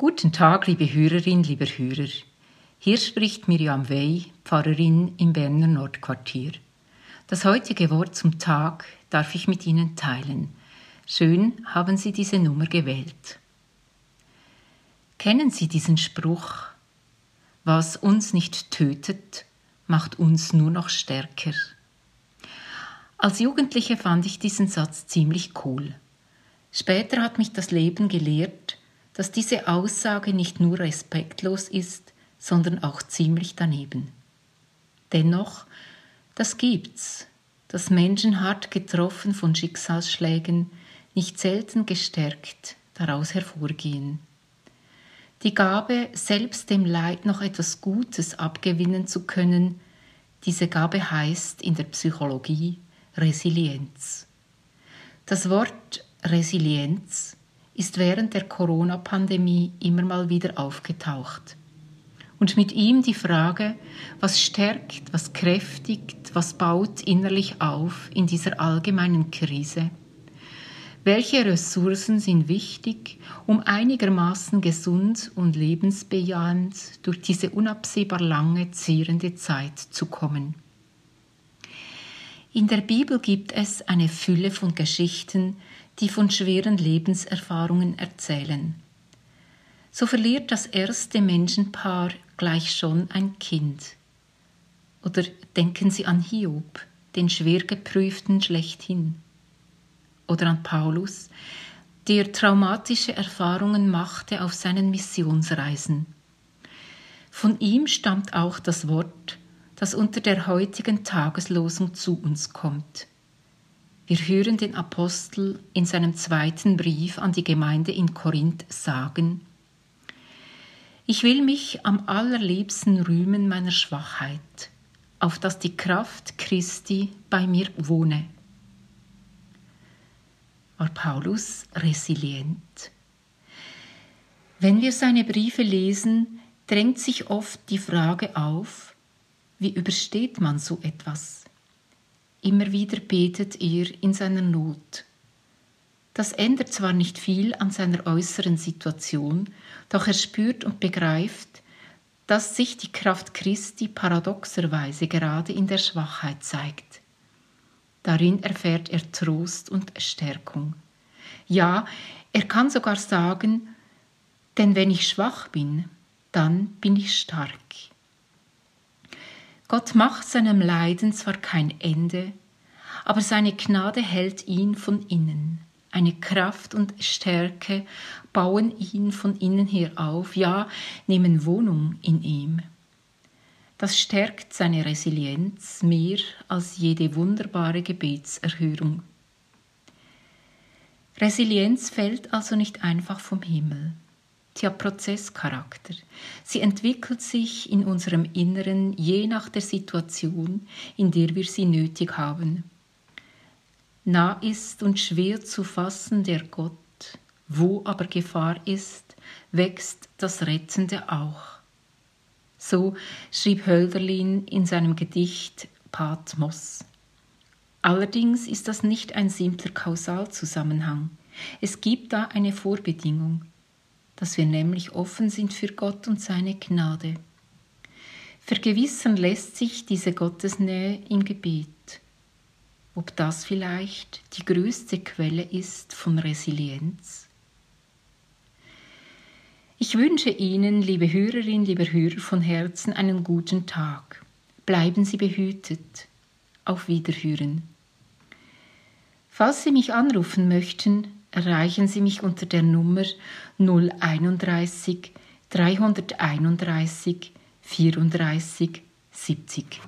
Guten Tag, liebe Hörerin, lieber Hörer. Hier spricht Miriam Wey, Pfarrerin im Berner Nordquartier. Das heutige Wort zum Tag darf ich mit Ihnen teilen. Schön haben Sie diese Nummer gewählt. Kennen Sie diesen Spruch? Was uns nicht tötet, macht uns nur noch stärker. Als Jugendliche fand ich diesen Satz ziemlich cool. Später hat mich das Leben gelehrt, dass diese Aussage nicht nur respektlos ist, sondern auch ziemlich daneben. Dennoch, das gibt's, dass Menschen hart getroffen von Schicksalsschlägen nicht selten gestärkt daraus hervorgehen. Die Gabe, selbst dem Leid noch etwas Gutes abgewinnen zu können, diese Gabe heißt in der Psychologie Resilienz. Das Wort Resilienz ist während der Corona-Pandemie immer mal wieder aufgetaucht. Und mit ihm die Frage, was stärkt, was kräftigt, was baut innerlich auf in dieser allgemeinen Krise? Welche Ressourcen sind wichtig, um einigermaßen gesund und lebensbejahend durch diese unabsehbar lange, zehrende Zeit zu kommen? In der Bibel gibt es eine Fülle von Geschichten, die von schweren Lebenserfahrungen erzählen. So verliert das erste Menschenpaar gleich schon ein Kind. Oder denken Sie an Hiob, den schwer geprüften schlechthin. Oder an Paulus, der traumatische Erfahrungen machte auf seinen Missionsreisen. Von ihm stammt auch das Wort, das unter der heutigen Tageslosung zu uns kommt. Wir hören den Apostel in seinem zweiten Brief an die Gemeinde in Korinth sagen, ich will mich am allerliebsten rühmen meiner Schwachheit, auf dass die Kraft Christi bei mir wohne. War Paulus resilient? Wenn wir seine Briefe lesen, drängt sich oft die Frage auf, wie übersteht man so etwas? Immer wieder betet er in seiner Not. Das ändert zwar nicht viel an seiner äußeren Situation, doch er spürt und begreift, dass sich die Kraft Christi paradoxerweise gerade in der Schwachheit zeigt. Darin erfährt er Trost und Stärkung. Ja, er kann sogar sagen, denn wenn ich schwach bin, dann bin ich stark. Gott macht seinem Leiden zwar kein Ende, aber seine Gnade hält ihn von innen. Eine Kraft und Stärke bauen ihn von innen her auf, ja, nehmen Wohnung in ihm. Das stärkt seine Resilienz mehr als jede wunderbare Gebetserhörung. Resilienz fällt also nicht einfach vom Himmel. Hat Prozesscharakter. Sie entwickelt sich in unserem Inneren je nach der Situation, in der wir sie nötig haben. Nah ist und schwer zu fassen der Gott, wo aber Gefahr ist, wächst das Rettende auch. So schrieb Hölderlin in seinem Gedicht Patmos. Allerdings ist das nicht ein simpler Kausalzusammenhang. Es gibt da eine Vorbedingung dass wir nämlich offen sind für Gott und seine Gnade. Vergewissern lässt sich diese Gottesnähe im Gebet. Ob das vielleicht die größte Quelle ist von Resilienz? Ich wünsche Ihnen, liebe Hörerinnen, lieber Hörer, von Herzen einen guten Tag. Bleiben Sie behütet. Auf Wiederhören. Falls Sie mich anrufen möchten, erreichen Sie mich unter der Nummer 031 331 34 70.